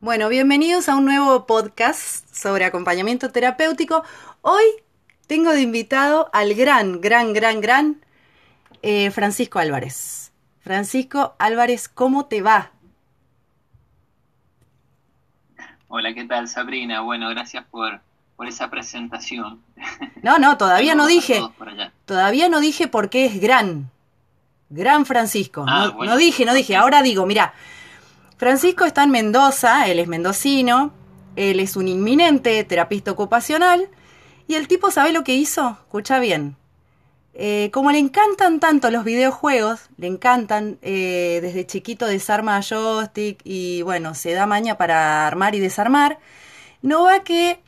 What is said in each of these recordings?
Bueno, bienvenidos a un nuevo podcast sobre acompañamiento terapéutico. Hoy tengo de invitado al gran, gran, gran, gran eh, Francisco Álvarez. Francisco Álvarez, ¿cómo te va? Hola, ¿qué tal Sabrina? Bueno, gracias por, por esa presentación. No, no, todavía no dije. Todavía no dije por qué es gran. Gran Francisco. Ah, no, no, dije, no dije. Ahora digo, mira, Francisco está en Mendoza, él es mendocino, él es un inminente terapista ocupacional y el tipo sabe lo que hizo, escucha bien. Eh, como le encantan tanto los videojuegos, le encantan, eh, desde chiquito desarma joystick y bueno, se da maña para armar y desarmar, no va que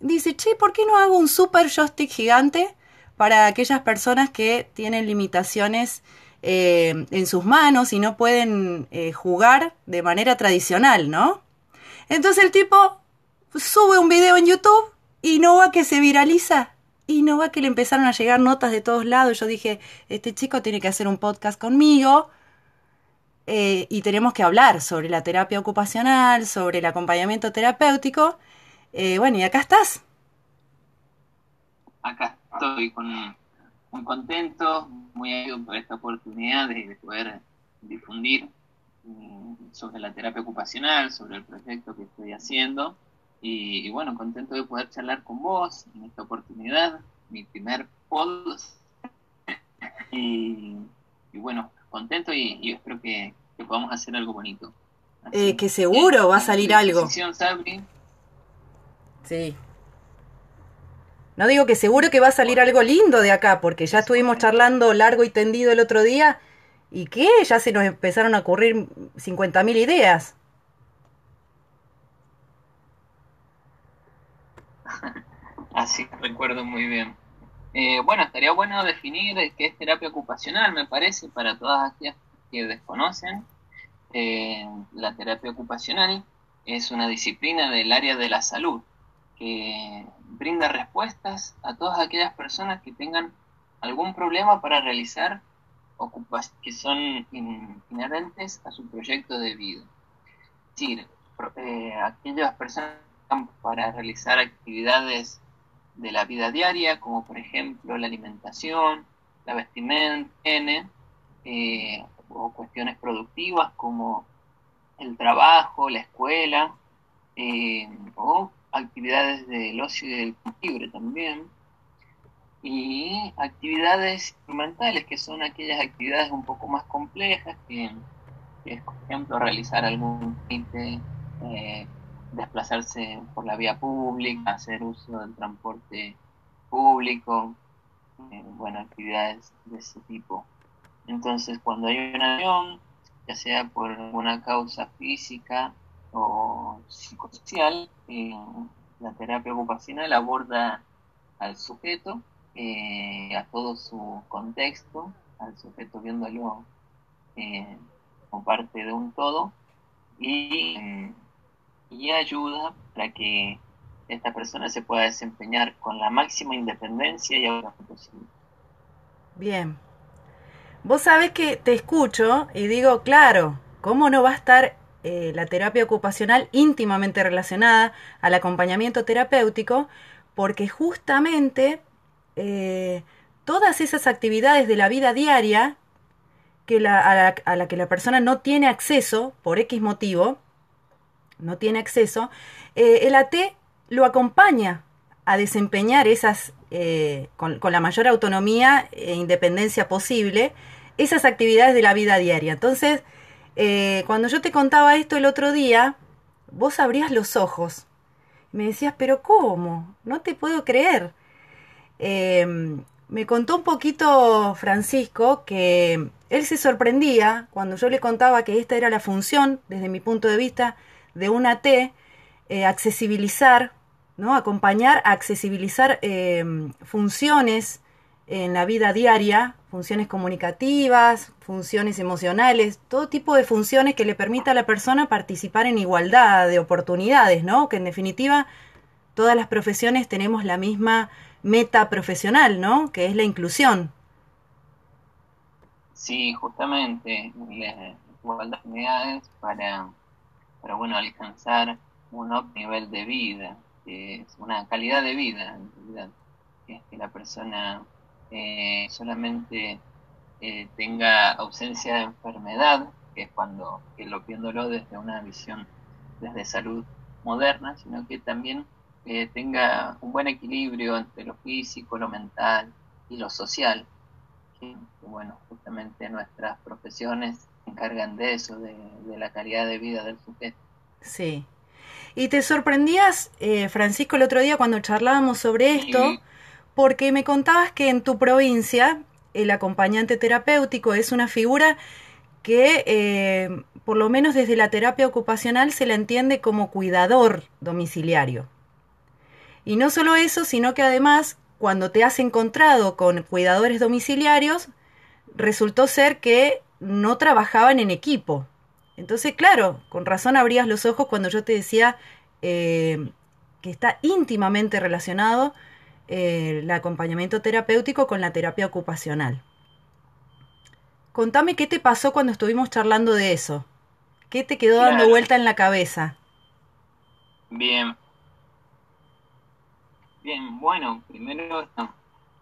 dice, che, ¿por qué no hago un super joystick gigante para aquellas personas que tienen limitaciones eh, en sus manos y no pueden eh, jugar de manera tradicional, ¿no? Entonces el tipo sube un video en YouTube y no va que se viraliza. Y no va que le empezaron a llegar notas de todos lados. Yo dije, este chico tiene que hacer un podcast conmigo. Eh, y tenemos que hablar sobre la terapia ocupacional, sobre el acompañamiento terapéutico. bueno, y acá estás. Acá estoy con muy contento, muy agradecido por esta oportunidad de, poder difundir mm, sobre la terapia ocupacional, sobre el proyecto que estoy haciendo. Y, bueno, contento de poder charlar con vos en esta oportunidad, mi primer podcast. Y, bueno, contento y, espero que, podamos hacer algo bonito. Eh, que seguro va a salir algo. Sí, no digo que seguro que va a salir algo lindo de acá, porque ya estuvimos charlando largo y tendido el otro día y que ya se nos empezaron a ocurrir 50.000 ideas. Así recuerdo muy bien. Eh, bueno, estaría bueno definir qué es terapia ocupacional, me parece, para todas aquellas que desconocen. Eh, la terapia ocupacional es una disciplina del área de la salud que brinda respuestas a todas aquellas personas que tengan algún problema para realizar que son inherentes a su proyecto de vida. Es decir, eh, aquellas personas para realizar actividades de la vida diaria, como por ejemplo la alimentación, la vestimenta, eh, o cuestiones productivas como el trabajo, la escuela, eh, o actividades del ocio y del libre también, y actividades instrumentales, que son aquellas actividades un poco más complejas, que, es, por ejemplo, realizar algún tinte, eh, desplazarse por la vía pública, hacer uso del transporte público, eh, bueno, actividades de ese tipo. Entonces, cuando hay una acción, ya sea por una causa física o psicosocial, eh, la terapia ocupacional aborda al sujeto, eh, a todo su contexto, al sujeto viéndolo eh, como parte de un todo, y, y ayuda para que esta persona se pueda desempeñar con la máxima independencia y autonomía posible. Bien. Vos sabés que te escucho y digo, claro, ¿cómo no va a estar eh, la terapia ocupacional íntimamente relacionada al acompañamiento terapéutico, porque justamente eh, todas esas actividades de la vida diaria que a, la, que la persona no tiene acceso por X motivo, no tiene acceso, eh, el AT lo acompaña a desempeñar esas, con, con, la mayor autonomía e independencia posible, esas actividades de la vida diaria. Entonces, eh, cuando yo te contaba esto el otro día, vos abrías los ojos. me decías, pero ¿cómo? No te puedo creer. Em, me contó un poquito Francisco que él se sorprendía cuando yo le contaba que esta era la función, desde mi punto de vista, de una T, eh, accesibilizar, ¿no? acompañar a accesibilizar em, funciones en la vida diaria, funciones comunicativas, funciones emocionales, todo tipo de funciones que le permita a la persona participar en igualdad de oportunidades, ¿no? Que en definitiva todas las profesiones tenemos la misma meta profesional, ¿no? Que es la inclusión. Sí, justamente, igualdad de oportunidades para, para bueno, alcanzar un nivel de vida, que es una calidad de vida, en realidad, que, que la persona eh, solamente eh, tenga ausencia de enfermedad, que es cuando, que lo viéndolo desde una visión desde salud moderna, sino que también eh, tenga un buen equilibrio entre lo físico, lo mental y lo social. Que, bueno, justamente nuestras profesiones se encargan de eso, de, la calidad de vida del sujeto. Sí. Y te sorprendías, eh, Francisco, el otro día cuando charlábamos sobre esto, porque me contabas que en tu provincia el acompañante terapéutico es una figura que eh, por lo menos desde la terapia ocupacional se la entiende como cuidador domiciliario. Y no solo eso, sino que además cuando te has encontrado con cuidadores domiciliarios, resultó ser que no trabajaban en equipo. Entonces, claro, con razón abrías los ojos cuando yo te decía eh, que está íntimamente relacionado el acompañamiento terapéutico con la terapia ocupacional. Contame qué te pasó cuando estuvimos charlando de eso. ¿Qué te quedó dando vuelta en la cabeza? Bien. Bien, bueno, primero esta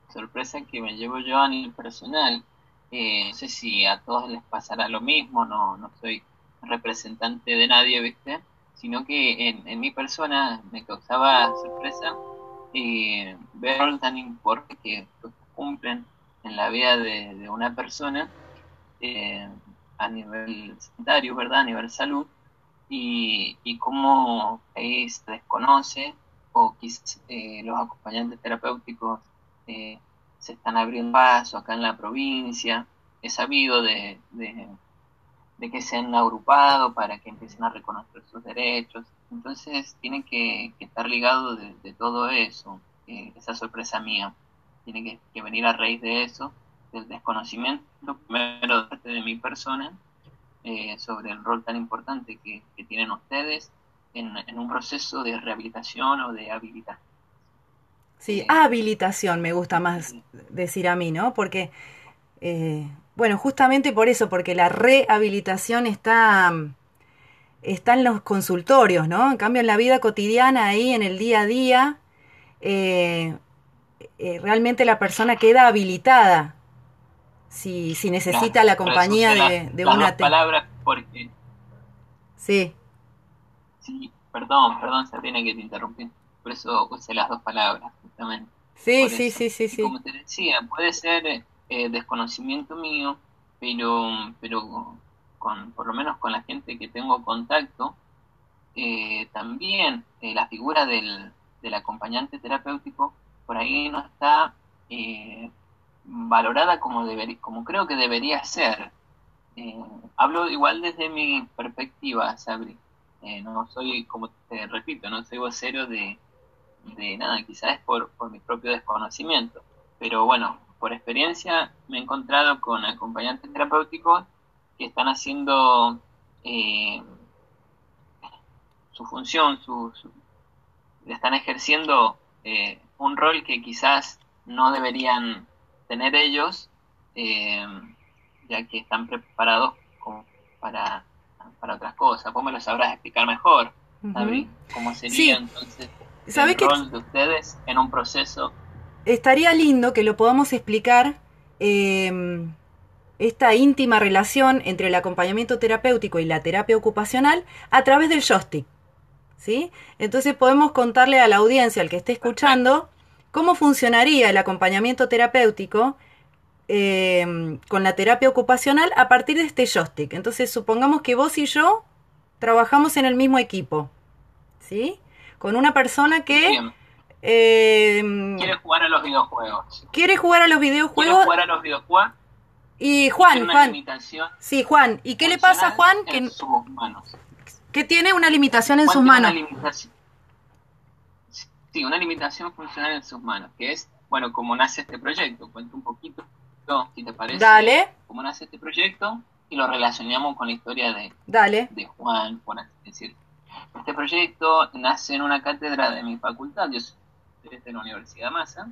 sorpresa que me llevo yo a nivel personal. Eh, no sé si a todos les pasará lo mismo, no, no soy representante de nadie, ¿viste? Sino que en, en mi persona me causaba sorpresa eh, ver tan importante que cumplen en la vida de, una persona eh, a nivel sanitario, ¿verdad? A nivel salud, y, y cómo ahí se desconoce o quizás eh, los acompañantes terapéuticos eh, se están abriendo paso acá en la provincia. He sabido de, de, que se han agrupado para que empiecen a reconocer sus derechos. Entonces tiene que, estar ligado de, todo eso, eh, esa sorpresa mía. Tiene que, venir a raíz de eso, del desconocimiento primero de mi persona sobre el rol tan importante que, que tienen ustedes en, un proceso de rehabilitación o de habilitación. Sí, eh, habilitación me gusta más decir a mí, ¿no? Porque, eh, bueno, justamente por eso, porque la rehabilitación está, está en los consultorios, ¿no? En cambio, en la vida cotidiana, ahí en el día a día, eh, realmente la persona queda habilitada si, si necesita la compañía de, de una... palabras porque... Sí. Sí, perdón, perdón, se tiene que te interrumpir. Por eso usé las dos palabras, justamente. Sí, sí, sí, sí, sí. Como te decía, puede ser eh, desconocimiento mío, pero, pero con, por lo menos con la gente que tengo contacto, eh, también eh, la figura del, del, acompañante terapéutico por ahí no está valorada como, como creo que debería ser. hablo igual desde mi perspectiva, Sabri. Eh, no soy, como te repito, no soy vocero de, de nada, quizás por, por mi propio desconocimiento. Pero bueno, por experiencia me he encontrado con acompañantes terapéuticos que están haciendo eh, su función, su, están ejerciendo eh, un rol que quizás no deberían tener ellos, ya que están preparados para para otras cosas. Vos me lo sabrás explicar mejor, ¿Cómo sería entonces el rol de ustedes en un proceso? Estaría lindo que lo podamos explicar em, esta íntima relación entre el acompañamiento terapéutico y la terapia ocupacional a través del joystick. ¿Sí? Entonces podemos contarle a la audiencia, al que esté escuchando, cómo funcionaría el acompañamiento terapéutico eh, con la terapia ocupacional a partir de este joystick. Entonces, supongamos que vos y yo trabajamos en el mismo equipo, ¿sí? Con una persona que... Eh, quiere jugar a los videojuegos. Quiere jugar a los videojuegos. Quiere jugar a los videojuegos. Y Juan, Juan. Sí, Juan. ¿Y qué le pasa a Juan? que, sus manos. que tiene una limitación en sus manos. sí, una limitación funcional en sus manos, que es, bueno, como nace este proyecto. Cuento un poquito si te parece, Dale. cómo nace este proyecto y lo relacionamos con la historia de, Dale. de Juan, decir. Este proyecto nace en una cátedra de mi facultad, yo soy de la Universidad Massa,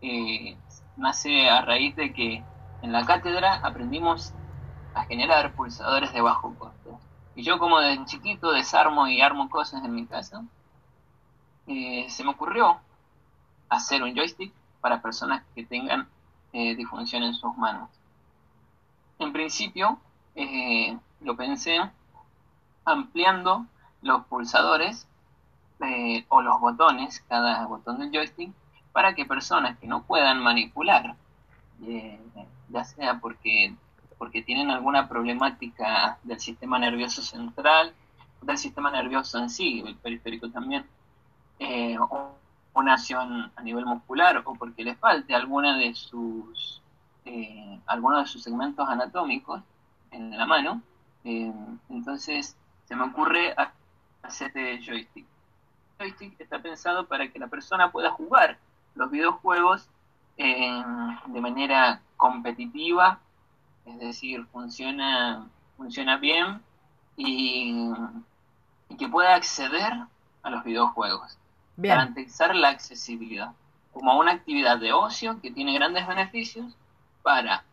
eh, nace a raíz de que en la cátedra aprendimos a generar pulsadores de bajo costo. Y yo como de chiquito desarmo y armo cosas en mi casa, eh, se me ocurrió hacer un joystick para personas que tengan eh, disfunción en sus manos. En principio, eh, lo pensé ampliando los pulsadores eh, o los botones, cada botón del joystick, para que personas que no puedan manipular, ya sea porque, porque tienen alguna problemática del sistema nervioso central, del sistema nervioso en sí, el periférico también, o una acción a nivel muscular o porque le falte alguna de sus eh, alguno de sus segmentos anatómicos en la mano eh, entonces se me ocurre hacer este joystick. El joystick está pensado para que la persona pueda jugar los videojuegos eh, de manera competitiva es decir funciona funciona bien y, y que pueda acceder a los videojuegos. Garantizar la accesibilidad como una actividad de ocio que tiene grandes beneficios para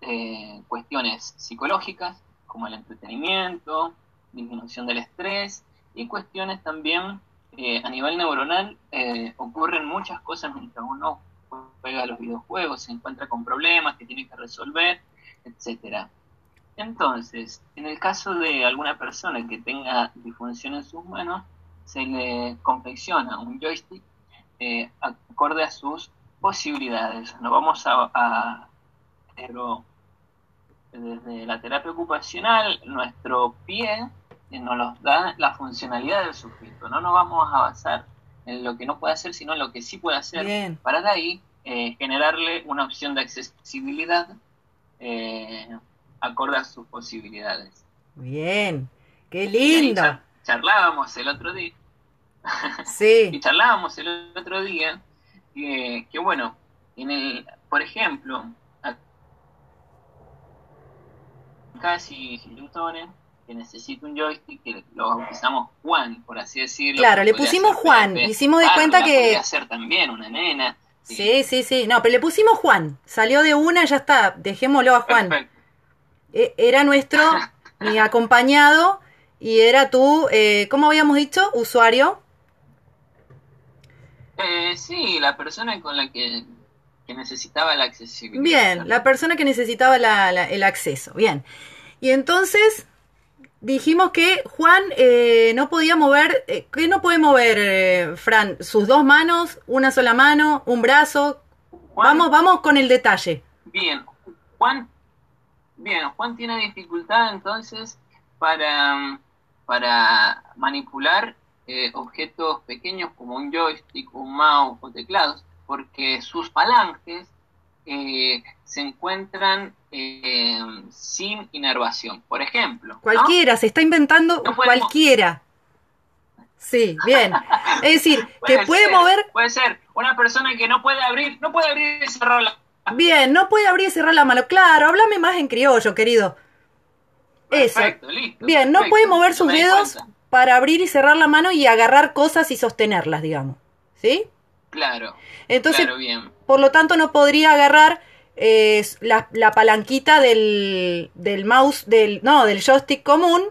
eh, cuestiones psicológicas como el entretenimiento, disminución del estrés y cuestiones también eh, a nivel neuronal eh, ocurren muchas cosas mientras uno juega los videojuegos, se encuentra con problemas que tiene que resolver, etcétera. Entonces, en el caso de alguna persona que tenga disfunción en sus manos, se le confecciona un joystick eh, acorde a sus posibilidades. No vamos a, pero desde la terapia ocupacional, nuestro pie eh, nos da la funcionalidad del sujeto. No nos vamos a basar en lo que no puede hacer, sino en lo que sí puede hacer, para de ahí eh, generarle una opción de accesibilidad acorde a sus posibilidades. Bien, qué lindo charlábamos el otro día. Sí. y charlábamos el otro día que, bueno, en el, por ejemplo, casi Lutones, que necesita un joystick, que lo bautizamos Juan, por así decirlo. Claro, le pusimos Juan, hicimos de cuenta que... ser también una nena. Sí. sí, sí, no, pero le pusimos Juan, salió de una, ya está, dejémoslo a Juan. E, era nuestro, mi acompañado y era tú, eh, ¿cómo habíamos dicho? Usuario. Eh, sí, la persona con la que, necesitaba la accesibilidad. Bien, la persona que necesitaba el acceso. Bien. Y entonces dijimos que Juan eh, no podía mover, eh, ¿qué no puede mover, Fran? Sus dos manos, una sola mano, un brazo. vamos, vamos con el detalle. Bien, Juan, bien, Juan tiene dificultad entonces para para manipular eh, objetos pequeños como un joystick, un mouse o teclados, porque sus palanques eh, se encuentran eh, sin inervación. Por ejemplo. Cualquiera, se está inventando cualquiera. Sí, bien. Es decir, que puede mover. Puede ser una persona que no puede abrir, no puede abrir y cerrar la Bien, no puede abrir y cerrar la mano. Claro, háblame más en criollo, querido. Perfecto, listo. Bien, no puede mover sus dedos para abrir y cerrar la mano y agarrar cosas y sostenerlas, digamos. ¿Sí? Claro. Entonces, bien. por lo tanto, no podría agarrar eh, la, palanquita del, del mouse, del, no, del joystick común,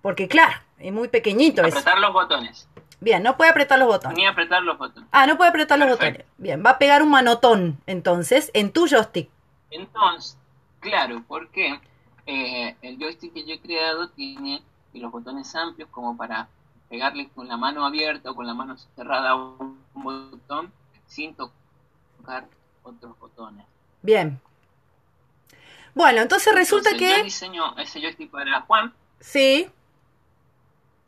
porque claro, es muy pequeñito. Apretar los botones. Bien, no puede apretar los botones. Ni apretar los botones. Ah, no puede apretar los botones. Bien, va a pegar un manotón, entonces, en tu joystick. Entonces, claro, ¿por qué? Eh, el joystick que yo he creado tiene los botones amplios como para pegarle con la mano abierta o con la mano cerrada a un botón sin tocar otros botones. Bien. Bueno, entonces resulta que... Yo diseño ese joystick para Juan. Sí.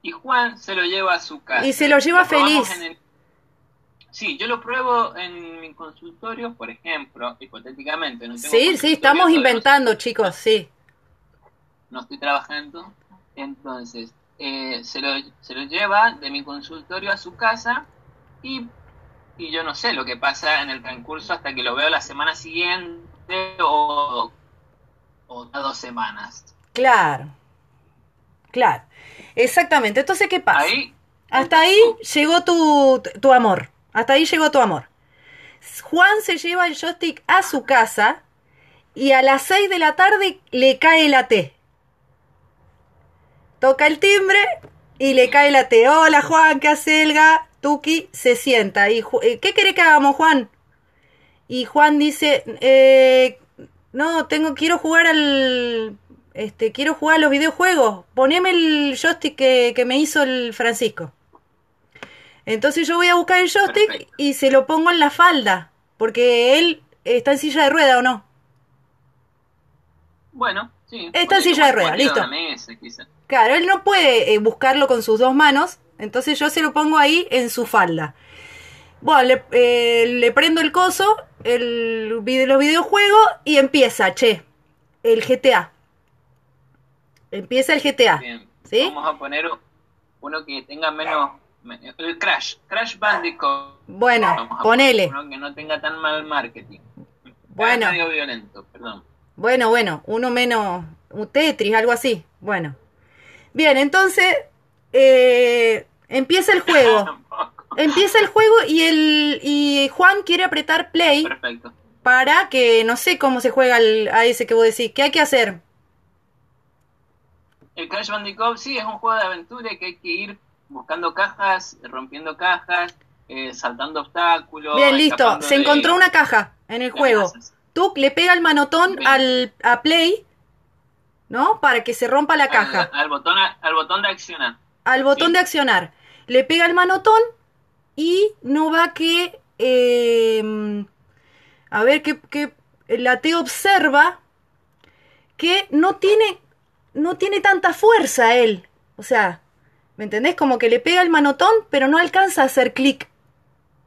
Y Juan se lo lleva a su casa. Y se lo lleva feliz. Sí, yo lo pruebo en mi consultorio, por ejemplo, hipotéticamente. No sí, sí, estamos inventando, chicos, sí no estoy trabajando. Entonces, eh, se, lo, se lo lleva de mi consultorio a su casa y, y, yo no sé lo que pasa en el transcurso hasta que lo veo la semana siguiente o, o dos semanas. Claro, claro, exactamente. Entonces, ¿qué pasa? Ahí, hasta ahí llegó tu, tu amor, hasta ahí llegó tu amor. Juan se lleva el joystick a su casa y a las 6 de la tarde le cae la T. toca el timbre y le cae la T. Hola Juan, ¿qué hace Elga? Tuki se sienta. Y, eh, ¿Qué quiere que hagamos, Juan? Y Juan dice, eh, no, tengo, quiero jugar al, este, quiero jugar a los videojuegos. Poneme el joystick que, que me hizo el Francisco. Entonces yo voy a buscar el joystick Perfecto. y se lo pongo en la falda. Porque él está en silla de rueda o no. Bueno, sí. Está en silla de arriba listo. mesa. Claro, él no puede eh, buscarlo con sus dos manos. Entonces yo se lo pongo ahí en su falda. Bueno, le, eh, le prendo el coso, el, los videojuegos y empieza, che, el GTA. Empieza el GTA. Bien. ¿Sí? Vamos a poner uno que tenga menos. me- El Crash. Crash Bandicoot. Bueno, Vamos a ponele. poner Uno que no tenga tan mal marketing. Bueno. Medio violento, perdón. Bueno, bueno, uno menos, un Tetris, algo así. Bueno. Bien, entonces eh, empieza el juego. Empieza el juego y el y Juan quiere apretar play Perfecto. para que no sé cómo se juega al- a ese que vos decís. ¿Qué hay que hacer? El Crash Bandicoot sí es un juego de aventura que hay que ir buscando cajas, rompiendo cajas, eh, saltando obstáculos. Bien, listo. Se de- encontró una caja en el juego. Tú le pega el manotón Bien. al a play, ¿no? Para que se rompa la caja. Al, al botón, al botón de accionar. al botón Sí. de accionar. Le pega el manotón y no va que... eh, a ver, que, que la T observa que no tiene, no tiene tanta fuerza él. O sea, ¿me entendés? Como que le pega el manotón, pero no alcanza a hacer clic.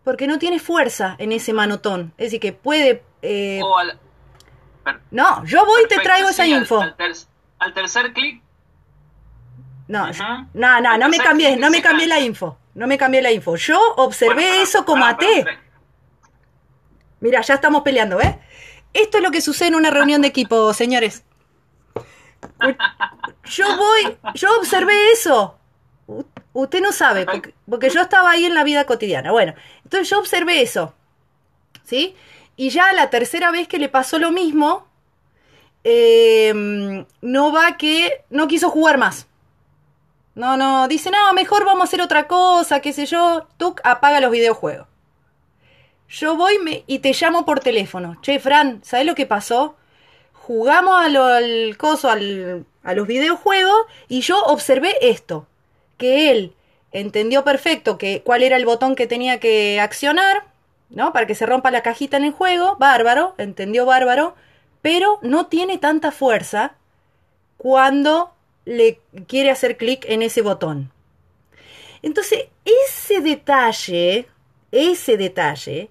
Porque no tiene fuerza en ese manotón. Es decir, que puede... eh, al, no, yo voy y te traigo esa al- info. Al, ter- al tercer clic, No, no, no, no me sí, no me cambié la info. No me cambié la info. Yo observé Bueno, eso como pará, a pará, T. pará. Mira, ya estamos peleando, ¿eh? Esto es lo que sucede en una reunión de equipo, señores. Yo voy, yo observé eso. U- Usted no sabe, porque, porque yo estaba ahí en la vida cotidiana. Bueno, entonces yo observé eso. ¿Sí? Y ya la tercera vez que le pasó lo mismo, eh, no va que no quiso jugar más. No, no, dice, no, mejor vamos a hacer otra cosa, qué sé yo. Tú apaga los videojuegos. Yo voy y te llamo por teléfono. Che, Fran, ¿sabes lo que pasó? Jugamos al coso, al- a los videojuegos, y yo observé esto. Que él entendió perfecto que cuál era el botón que tenía que accionar, ¿no? Para que se rompa la cajita en el juego. Bárbaro, entendió bárbaro. Pero no tiene tanta fuerza cuando le quiere hacer clic en ese botón. Entonces, ese detalle, ese detalle,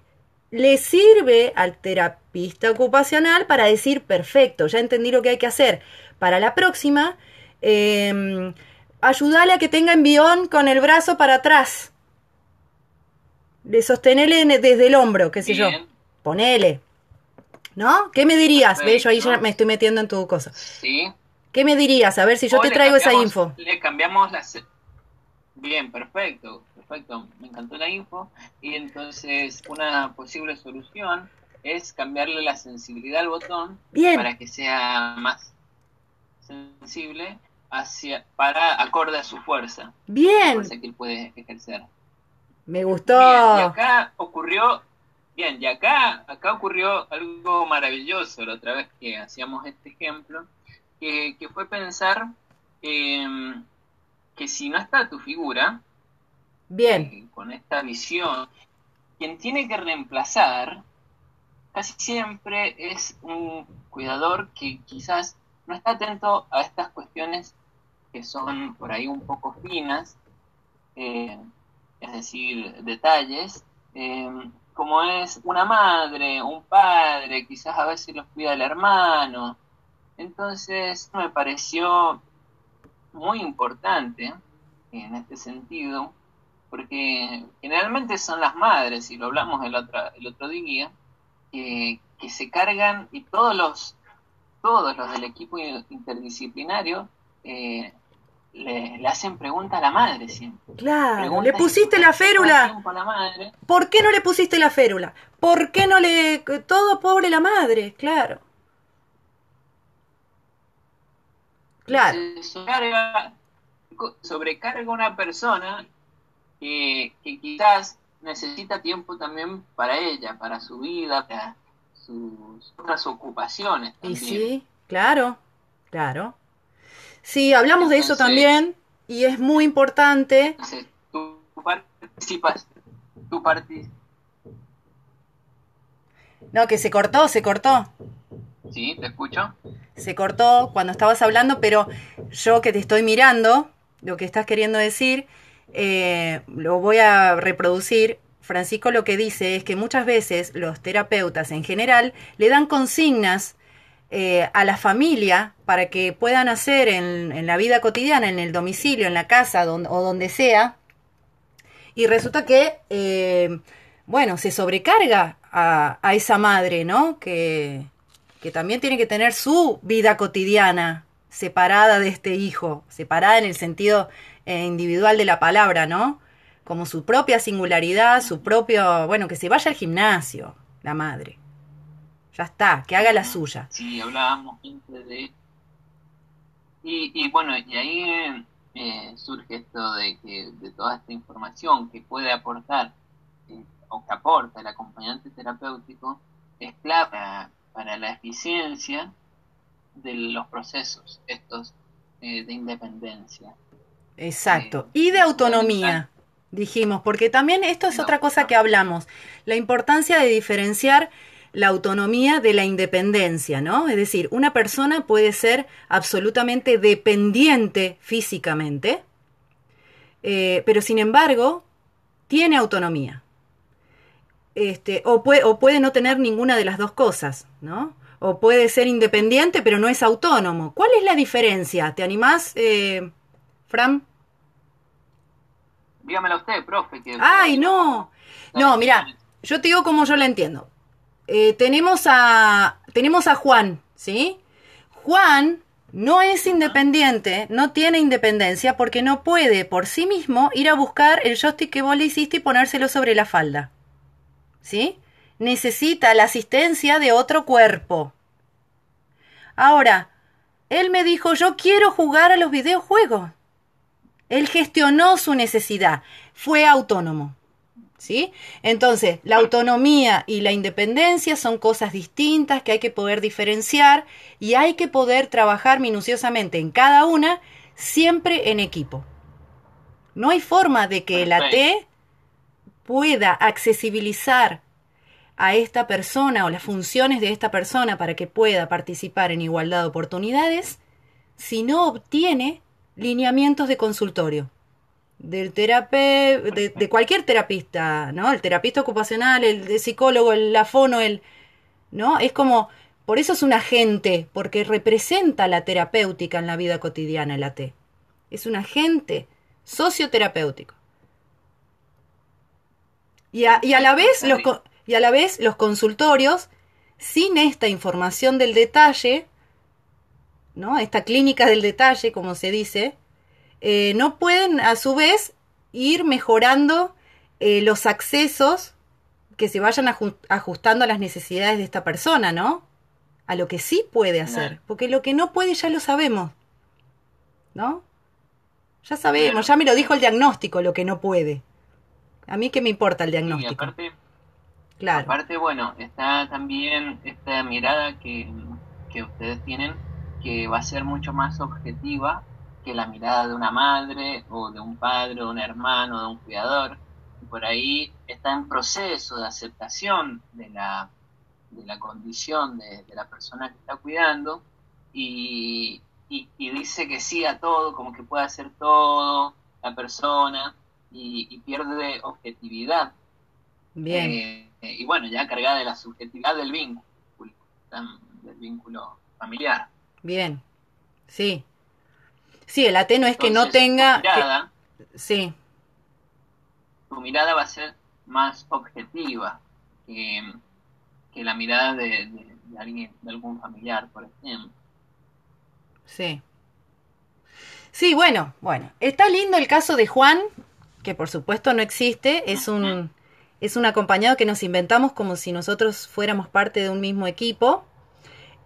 le sirve al terapista ocupacional para decir, perfecto, ya entendí lo que hay que hacer. Para la próxima, eh, a que tenga envión con el brazo para atrás. De sostenerle en- desde el hombro, qué sé yo. Ponele. ¿No? ¿Qué me dirías? Ve, yo ahí ya me estoy metiendo en tu cosa. Sí. ¿Qué me dirías? A ver si yo O te traigo esa info. Le cambiamos la... se- Bien, perfecto, perfecto. Me encantó la info. Y entonces una posible solución es cambiarle la sensibilidad al botón Bien. para que sea más sensible hacia para acorde a su fuerza, la Bien. fuerza que él puede ejercer. Me gustó. Bien, y acá ocurrió, bien, y acá, acá ocurrió algo maravilloso la otra vez que hacíamos este ejemplo, que, que fue pensar em, que si no está tu figura, Bien. eh, con esta visión, quien tiene que reemplazar casi siempre es un cuidador que quizás no está atento a estas cuestiones que son por ahí un poco finas, eh, es decir, detalles, eh, como es una madre, un padre, quizás a veces los cuida el hermano. Entonces me pareció muy importante en este sentido, porque generalmente son las madres, y lo hablamos el otro, el otro día, que, que se cargan y todos los, todos los del equipo interdisciplinario eh, le, le hacen preguntas a la madre siempre. Claro. Preguntas ¿Le pusiste la férula? la. ¿Por qué no le pusiste la férula? ¿Por qué no le... Todo pobre la madre, claro. Claro. Sobrecarga una persona que, quizás necesita tiempo también para ella, para su vida, para sus otras ocupaciones. Y sí, claro, claro. Sí, hablamos de eso también y es muy importante. Tú participas, tú participas. No, que se cortó, se cortó. Sí, te escucho. Se cortó cuando estabas hablando, pero yo que te estoy mirando, lo que estás queriendo decir, eh, lo voy a reproducir. Francisco lo que dice es que muchas veces los terapeutas en general le dan consignas eh, a la familia para que puedan hacer en, la vida cotidiana, en el domicilio, en la casa o donde sea. Y resulta que, eh, bueno, se sobrecarga a, a, esa madre, ¿no? Que, que también tiene que tener su vida cotidiana separada de este hijo, separada en el sentido eh, individual de la palabra, ¿no? Como su propia singularidad, su propio, bueno, que se vaya al gimnasio, la madre. Ya está, que haga la suya. Sí, hablábamos de... Y, y bueno, y ahí eh, surge esto de que de toda esta información que puede aportar eh, o que aporta el acompañante terapéutico es clave para, la eficiencia de los procesos estos de independencia. Exacto. Y de autonomía, dijimos, porque también esto es otra cosa que hablamos, la importancia de diferenciar la autonomía de la independencia, ¿no? Es decir, una persona puede ser absolutamente dependiente físicamente, eh, pero sin embargo tiene autonomía. Este, o, puede, o puede no tener ninguna de las dos cosas, ¿no? O puede ser independiente, pero no es autónomo. ¿Cuál es la diferencia? ¿Te animás, eh, Fran? Dígamela usted, profe. ¡Ay, no! No, mira, yo te digo como yo la entiendo. Eh, tenemos, a, tenemos a Juan, ¿sí? Juan no es independiente, no tiene independencia porque no puede por sí mismo ir a buscar el joystick que vos le hiciste y ponérselo sobre la falda. ¿Sí? Necesita la asistencia de otro cuerpo. Ahora, él me dijo, yo quiero jugar a los videojuegos. Él gestionó su necesidad, fue autónomo. ¿Sí? Entonces, la autonomía y la independencia son cosas distintas que hay que poder diferenciar y hay que poder trabajar minuciosamente en cada una, siempre en equipo. No hay forma de que la T pueda accesibilizar a esta persona o las funciones de esta persona para que pueda participar en igualdad de oportunidades si no obtiene lineamientos de consultorio del de, de, cualquier terapista, ¿no? El terapista ocupacional, el psicólogo, el lafono, el, ¿no? Es como, por eso es un agente, porque representa la terapéutica en la vida cotidiana, el AT. Es un agente socioterapéutico. Y a, y a la vez los, y a la vez los consultorios, sin esta información del detalle, ¿no? Esta clínica del detalle, como se dice, eh, no pueden a su vez ir mejorando eh, los accesos que se vayan ajustando a las necesidades de esta persona, ¿no? A lo que sí puede hacer, porque lo que no puede ya lo sabemos, ¿no? Ya sabemos, ya me lo dijo el diagnóstico, lo que no puede. A mí qué me importa el diagnóstico. aparte, claro. aparte, bueno, está también esta mirada que, que ustedes tienen que va a ser mucho más objetiva que la mirada de una madre o de un padre o un hermano, de un cuidador. Y por ahí está en proceso de aceptación de la, de la condición de, la persona que está cuidando y, dice que sí a todo, como que puede hacer todo la persona y, pierde objetividad. Bien. Eh, y bueno, ya cargada de la subjetividad del vínculo, del vínculo familiar. Bien, sí. Sí, el AT no es que no tenga... Tu mirada, Sí. Tu mirada va a ser más objetiva que, la mirada de, alguien, de algún familiar, por ejemplo. Sí. Sí, bueno, bueno. Está lindo el caso de Juan, que por supuesto no existe, es un, es un acompañado que nos inventamos como si nosotros fuéramos parte de un mismo equipo.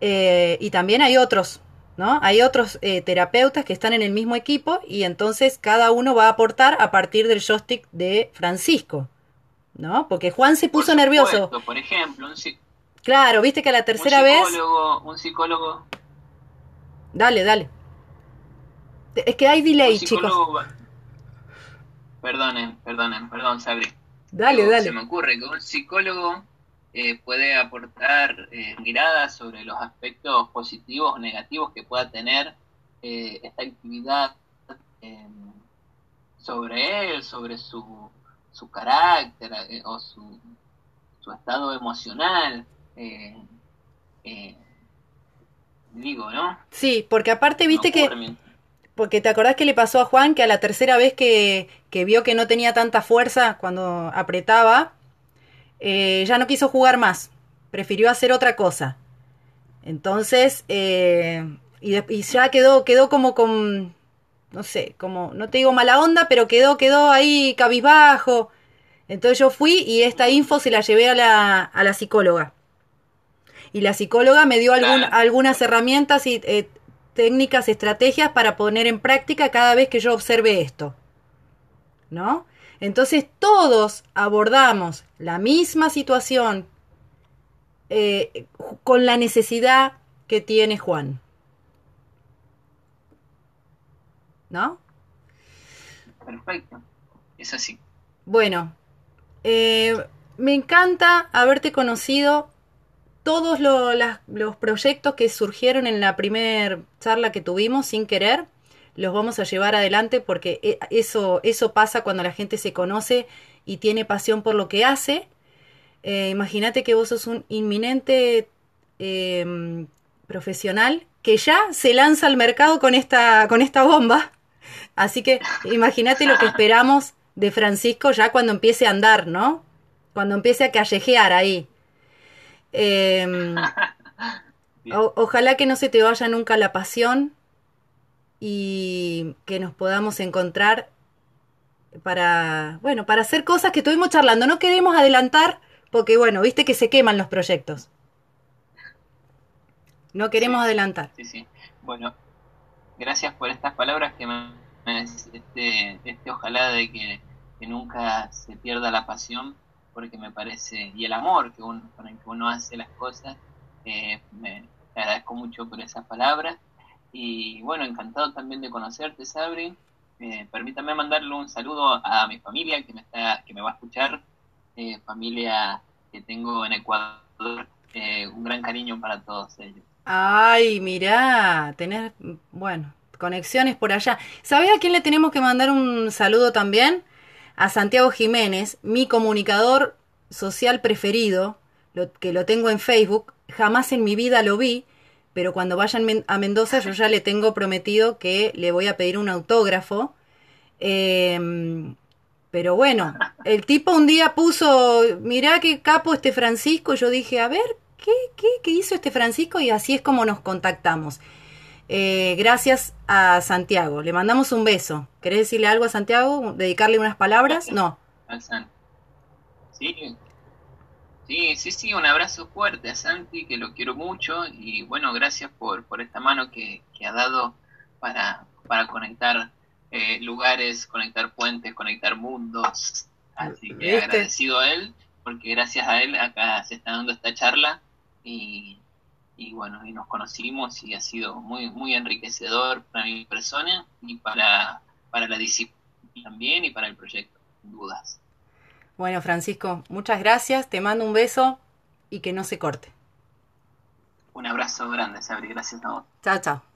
Eh, y también hay otros, ¿no? Hay otros eh, terapeutas que están en el mismo equipo y entonces cada uno va a aportar a partir del joystick de Francisco, ¿no? Porque Juan se puso nervioso. Por ejemplo, un Claro, viste que a la tercera vez... Un psicólogo... Dale, dale. Es que hay delay, chicos. Perdonen, perdonen, perdón, Sabri. Dale, dale. Se me ocurre que un psicólogo eh, puede aportar eh, miradas sobre los aspectos positivos o negativos que pueda tener eh, esta actividad sobre él, sobre su, su carácter o su, su, estado emocional. digo, ¿no? Sí, porque aparte viste que... Porque te acordás que le pasó a Juan que a la tercera vez que, que vio que no tenía tanta fuerza cuando apretaba, eh, ya no quiso jugar más, prefirió hacer otra cosa. Entonces, eh, y, ya quedó, quedó como con, no sé, como, no te digo mala onda, pero quedó, quedó ahí cabizbajo. Entonces yo fui y esta info se la llevé a la, a la psicóloga. Y la psicóloga me dio algunas herramientas y eh, técnicas, estrategias para poner en práctica cada vez que yo observe esto. ¿No? Entonces todos abordamos la misma situación eh, con la necesidad que tiene Juan. ¿No? Perfecto, es así. Bueno, eh, me encanta haberte conocido todos los proyectos que surgieron en la primera charla que tuvimos sin querer los vamos a llevar adelante porque eh, eso, eso pasa cuando la gente se conoce y tiene pasión por lo que hace. Eh, imagínate que vos sos un inminente em, profesional que ya se lanza al mercado con esta, con esta bomba. Así que imagínate lo que esperamos de Francisco ya cuando empiece a andar, ¿no? Cuando empiece a callejear ahí. Em, ojalá que no se te vaya nunca la pasión, y que nos podamos encontrar para, bueno, para hacer cosas que estuvimos charlando. No queremos adelantar porque, bueno, viste que se queman los proyectos. No queremos adelantar. Sí, sí. Bueno, gracias por estas palabras que me, este, este ojalá de que, nunca se pierda la pasión porque me parece y el amor que uno, con el que uno hace las cosas eh, me agradezco mucho por esas palabras y bueno, encantado también de conocerte, Sabri. Eh, permítame mandarle un saludo a mi familia que me, está, que me va a escuchar, eh, familia que tengo en Ecuador. Eh, un gran cariño para todos ellos. Ay, mirá, tener, bueno, conexiones por allá. ¿Sabés a quién le tenemos que mandar un saludo también? A Santiago Jiménez, mi comunicador social preferido, que lo tengo en Facebook. Jamás en mi vida lo vi, pero cuando vayan a Mendoza yo ya le tengo prometido que le voy a pedir un autógrafo. Em, pero bueno, el tipo un día puso, mirá qué capo este Francisco, yo dije, a ver, ¿qué, qué, qué hizo este Francisco? Y así es como nos contactamos. Eh, gracias a Santiago, le mandamos un beso. ¿Querés decirle algo a Santiago? ¿Dedicarle unas palabras? No. Sí, Sí, sí, sí, un abrazo fuerte a Santi, que lo quiero mucho y bueno, gracias por, por esta mano que, ha dado para, para conectar eh, lugares, conectar puentes, conectar mundos. Así que agradecido a él, porque gracias a él acá se está dando esta charla y, y bueno, y nos conocimos y ha sido muy, muy enriquecedor para mi persona y para, para la disciplina también y para el proyecto, sin dudas. Bueno, Francisco, muchas gracias, te mando un beso y que no se corte. Un abrazo grande, Sabri, gracias a vos. Chao, chao.